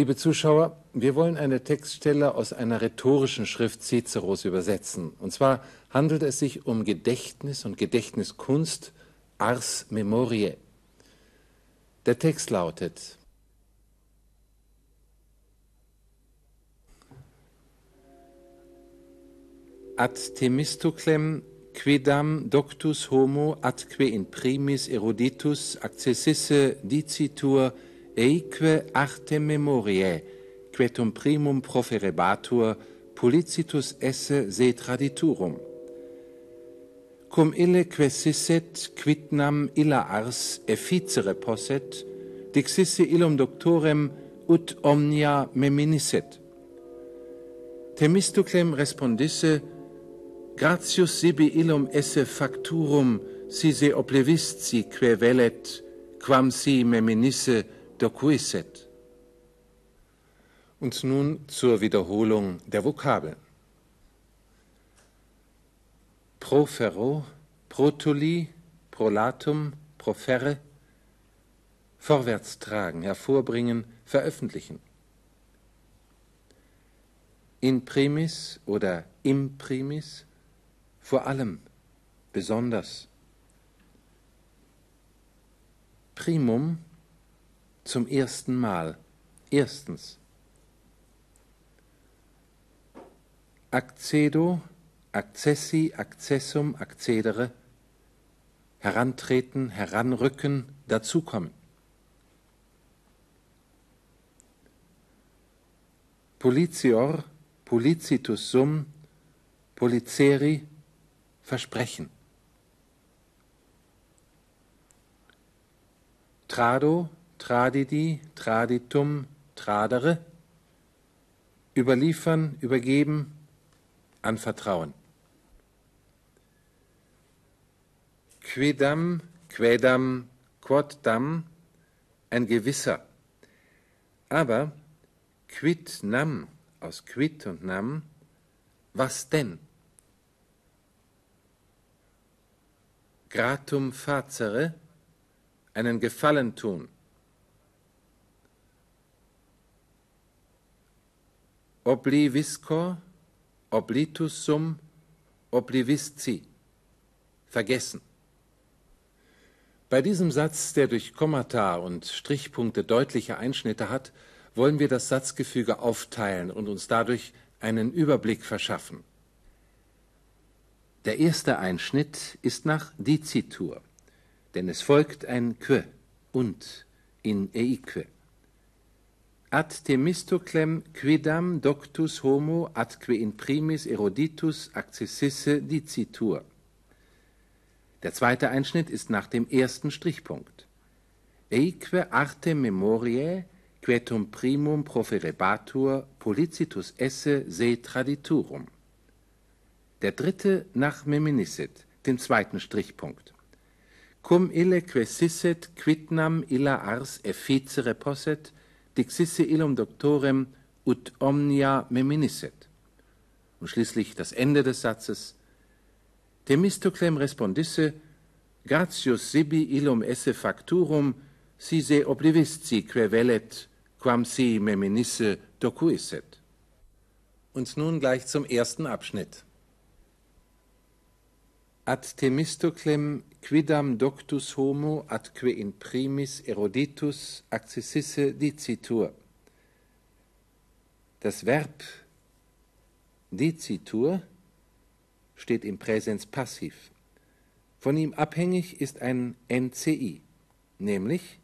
Liebe Zuschauer, wir wollen eine Textstelle aus einer rhetorischen Schrift Ciceros übersetzen. Und zwar handelt es sich um Gedächtnis und Gedächtniskunst Ars Memoriae. Der Text lautet Ad Themistoclem quidam doctus homo atque in primis eruditus accessisse dicitur eique arte memoriae, quetum primum proferebatur, pulicitus esse se traditurum. Cum ille quesisset quidnam illa ars efficere posset, dixisse illum doctorem ut omnia meminisset. Themistoclem respondisse, gratius sibi illum esse facturum, si se oplevist que velet, quam si meminisse, docuisset. Und nun zur Wiederholung der Vokabeln. Profero, protuli, prolatum, proferre, vorwärts tragen, hervorbringen, veröffentlichen. In primis oder im primis, vor allem, besonders. Primum, zum ersten Mal. Erstens. Accedo, accessi, accessum, accedere, herantreten, heranrücken, dazukommen. Policior, policitus sum, policeri, versprechen. Trado, tradidi, traditum, tradere, überliefern, übergeben, anvertrauen. Quidam, quedam, quoddam, ein gewisser. Aber quid nam, aus quid und nam, was denn? Gratum facere, einen Gefallen tun. Obliviscor, oblitus sum, oblivisci. Vergessen. Bei diesem Satz, der durch Kommata und Strichpunkte deutliche Einschnitte hat, wollen wir das Satzgefüge aufteilen und uns dadurch einen Überblick verschaffen. Der erste Einschnitt ist nach Dizitur, denn es folgt ein que und in eique ad Themistoclem quidam doctus homo atque in primis eruditus accessisse dicitur. Der zweite Einschnitt ist nach dem ersten Strichpunkt. Eique arte memoriae quetum primum proferebatur policitus esse se traditurum. Der dritte nach meminisset, dem zweiten Strichpunkt. Cum ille quesisset quidnam illa ars efficere posset dixisse illum doctorem ut omnia meminisset. Und schließlich das Ende des Satzes. Themistoclem respondisse, gratius sibi illum esse facturum, si se oblivisci que velet, quam si meminisse docuisset. Und nun gleich zum ersten Abschnitt. Ad Themistoclem quidam doctus homo atque in primis eruditus accessisse dicitur. Das Verb dicitur steht im Präsens passiv. Von ihm abhängig ist ein NCI, nämlich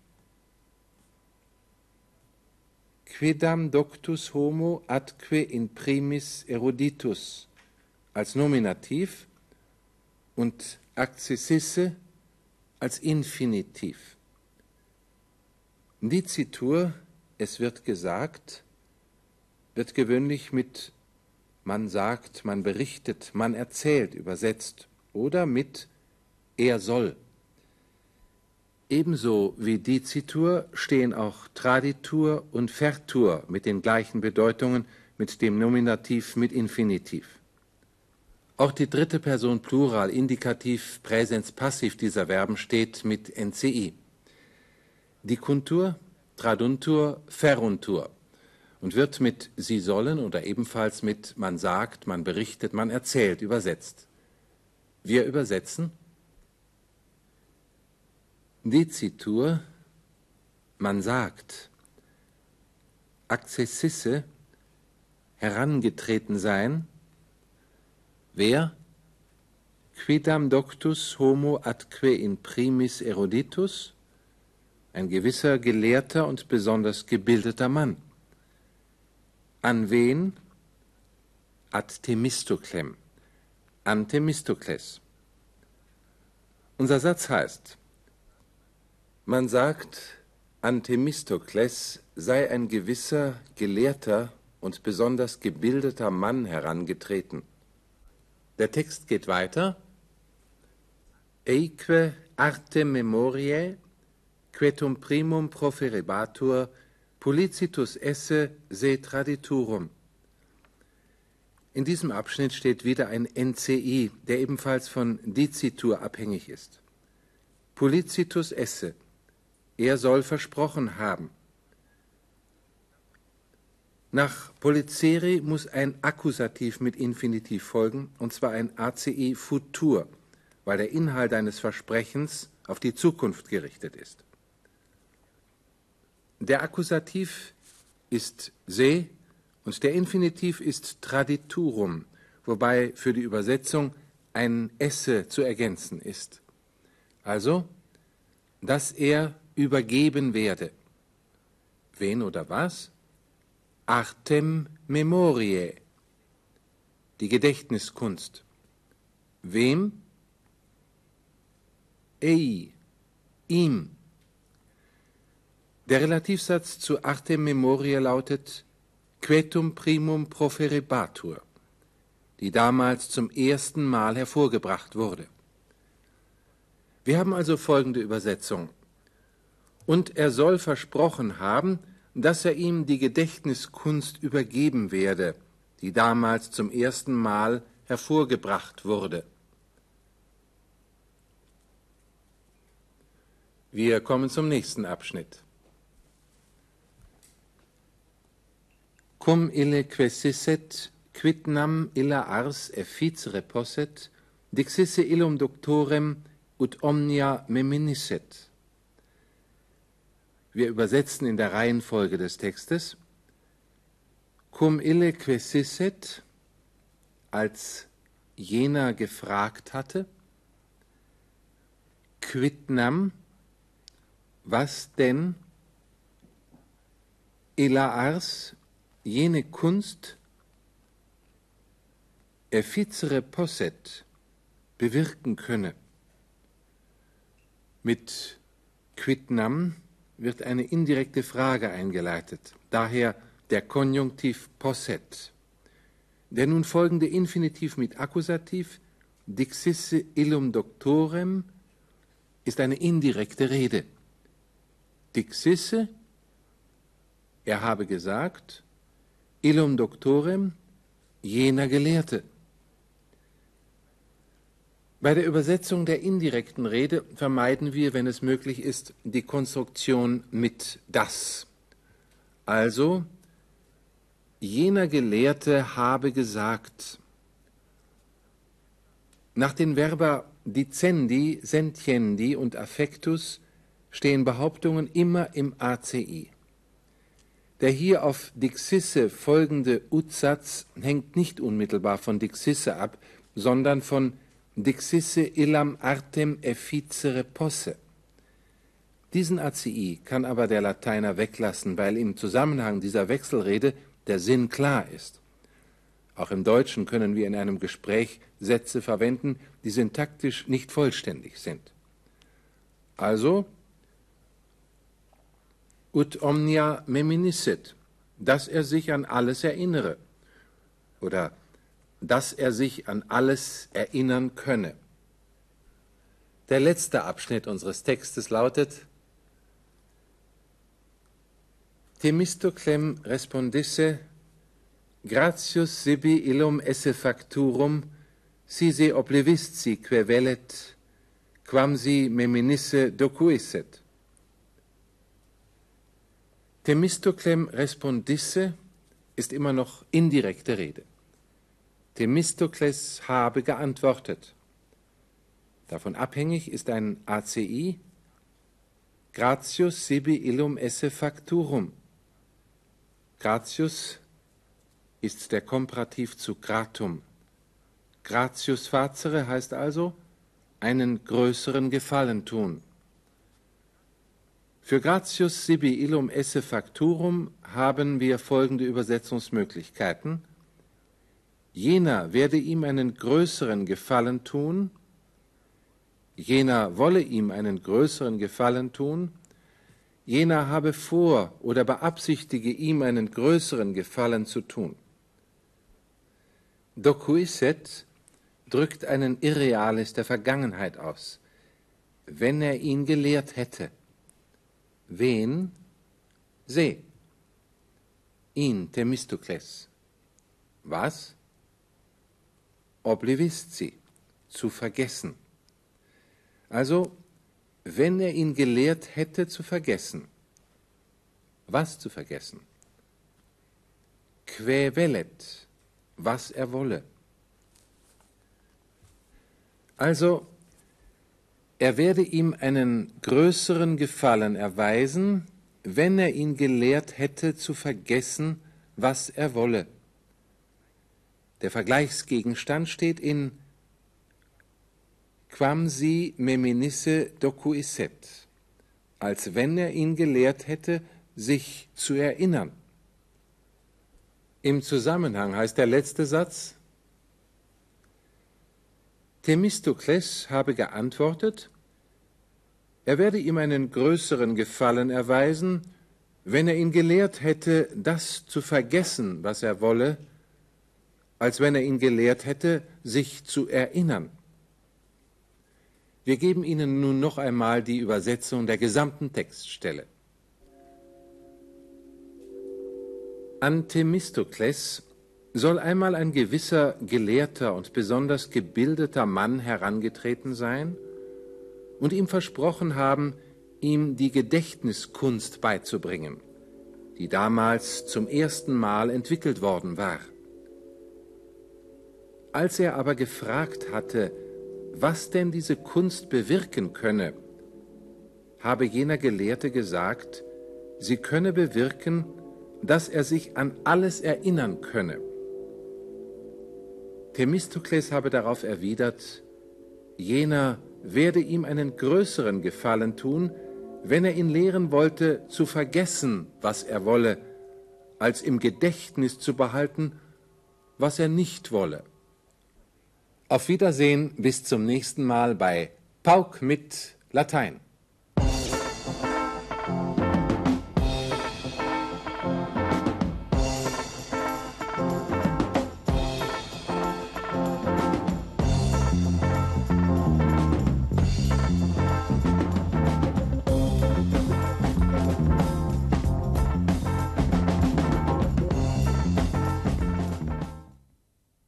quidam doctus homo atque in primis eruditus als Nominativ und accessisse als Infinitiv. Dizitur, es wird gesagt, wird gewöhnlich mit man sagt, man berichtet, man erzählt übersetzt oder mit er soll. Ebenso wie Dizitur stehen auch Traditur und Vertur mit den gleichen Bedeutungen mit dem Nominativ mit Infinitiv. Auch die dritte Person Plural, Indikativ, Präsens, Passiv dieser Verben steht mit NCI. Dicuntur, Traduntur, Feruntur. und wird mit Sie sollen oder ebenfalls mit man sagt, man berichtet, man erzählt übersetzt. Wir übersetzen Dezitur, man sagt, Akzessisse, herangetreten sein, wer? Quidam doctus homo atque in primis eruditus, ein gewisser gelehrter und besonders gebildeter Mann. An wen? Ad Themistoklem, an Themistokles. Unser Satz heißt, man sagt, an Themistokles sei ein gewisser gelehrter und besonders gebildeter Mann herangetreten. Der Text geht weiter. Eique arte memoriae, quetum primum proferebatur, Policitus esse se traditurum. In diesem Abschnitt steht wieder ein NCI, der ebenfalls von Dicitur abhängig ist. Policitus esse. Er soll versprochen haben. Nach Polizeri muss ein Akkusativ mit Infinitiv folgen, und zwar ein ACI futur, weil der Inhalt eines Versprechens auf die Zukunft gerichtet ist. Der Akkusativ ist se und der Infinitiv ist traditurum, wobei für die Übersetzung ein esse zu ergänzen ist. Also, dass er übergeben werde. Wen oder was? Artem memoriae, die Gedächtniskunst. Wem? Ei, ihm. Der Relativsatz zu Artem memoriae lautet Quetum primum proferibatur, die damals zum ersten Mal hervorgebracht wurde. Wir haben also folgende Übersetzung. Und er soll versprochen haben, dass er ihm die Gedächtniskunst übergeben werde, die damals zum ersten Mal hervorgebracht wurde. Wir kommen zum nächsten Abschnitt. Cum ille quesisset, quid nam illa ars efficere posset, dixisse illum doctorem ut omnia meminisset. Wir übersetzen in der Reihenfolge des Textes. Cum ille quesisset, als jener gefragt hatte, quid nam, was denn, illa ars, jene Kunst, efficere posset, bewirken könne. Mit quid nam wird eine indirekte Frage eingeleitet, daher der Konjunktiv posset. Der nun folgende Infinitiv mit Akkusativ dixisse illum doctorem ist eine indirekte Rede. Dixisse, er habe gesagt, illum doctorem, jener Gelehrte. Bei der Übersetzung der indirekten Rede vermeiden wir, wenn es möglich ist, die Konstruktion mit das. Also, jener Gelehrte habe gesagt. Nach den Verba dicendi, sentiendi und affectus stehen Behauptungen immer im ACI. Der hier auf Dixisse folgende Utsatz hängt nicht unmittelbar von Dixisse ab, sondern von Dixisse illam artem efficere posse. Diesen ACI kann aber der Lateiner weglassen, weil im Zusammenhang dieser Wechselrede der Sinn klar ist. Auch im Deutschen können wir in einem Gespräch Sätze verwenden, die syntaktisch nicht vollständig sind. Also, ut omnia meminisset, dass er sich an alles erinnere. Oder dass er sich an alles erinnern könne. Der letzte Abschnitt unseres Textes lautet Themistoclem respondisse gratius sibi illum esse facturum si se oblivisci que velet quam si meminisse docuisset. Themistoclem respondisse ist immer noch indirekte Rede. Themistokles habe geantwortet. Davon abhängig ist ein ACI Gratius sibi illum esse facturum. Gratius ist der Komparativ zu gratum. Gratius facere heißt also einen größeren Gefallen tun. Für gratius sibi illum esse facturum haben wir folgende Übersetzungsmöglichkeiten. Jener werde ihm einen größeren Gefallen tun, jener wolle ihm einen größeren Gefallen tun, jener habe vor oder beabsichtige ihm einen größeren Gefallen zu tun. Dokuisset drückt einen Irreales der Vergangenheit aus, wenn er ihn gelehrt hätte. Wen? Se. Ihn, Themistokles. Was? Oblivisci, zu vergessen. Also, wenn er ihn gelehrt hätte zu vergessen. Was zu vergessen? Que velet, was er wolle. Also, er werde ihm einen größeren Gefallen erweisen, wenn er ihn gelehrt hätte zu vergessen, was er wolle. Der Vergleichsgegenstand steht in quamsi meminisse docuisset, als wenn er ihn gelehrt hätte, sich zu erinnern. Im Zusammenhang heißt der letzte Satz, Themistokles habe geantwortet, er werde ihm einen größeren Gefallen erweisen, wenn er ihn gelehrt hätte, das zu vergessen, was er wolle, als wenn er ihn gelehrt hätte, sich zu erinnern. Wir geben Ihnen nun noch einmal die Übersetzung der gesamten Textstelle. An Themistokles soll einmal ein gewisser gelehrter und besonders gebildeter Mann herangetreten sein und ihm versprochen haben, ihm die Gedächtniskunst beizubringen, die damals zum ersten Mal entwickelt worden war. Als er aber gefragt hatte, was denn diese Kunst bewirken könne, habe jener Gelehrte gesagt, sie könne bewirken, dass er sich an alles erinnern könne. Themistokles habe darauf erwidert, jener werde ihm einen größeren Gefallen tun, wenn er ihn lehren wollte, zu vergessen, was er wolle, als im Gedächtnis zu behalten, was er nicht wolle. Auf Wiedersehen bis zum nächsten Mal bei Pauk mit Latein.